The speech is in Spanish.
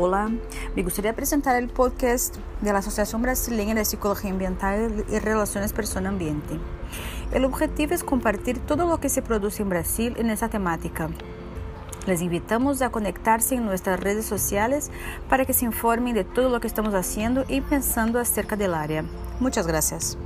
Hola, me gustaría presentar el podcast de la Asociación Brasileña de Psicología Ambiental y Relaciones Persona-Ambiente. El objetivo es compartir todo lo que se produce en Brasil en esta temática. Les invitamos a conectarse en nuestras redes sociales para que se informen de todo lo que estamos haciendo y pensando acerca del área. Muchas gracias.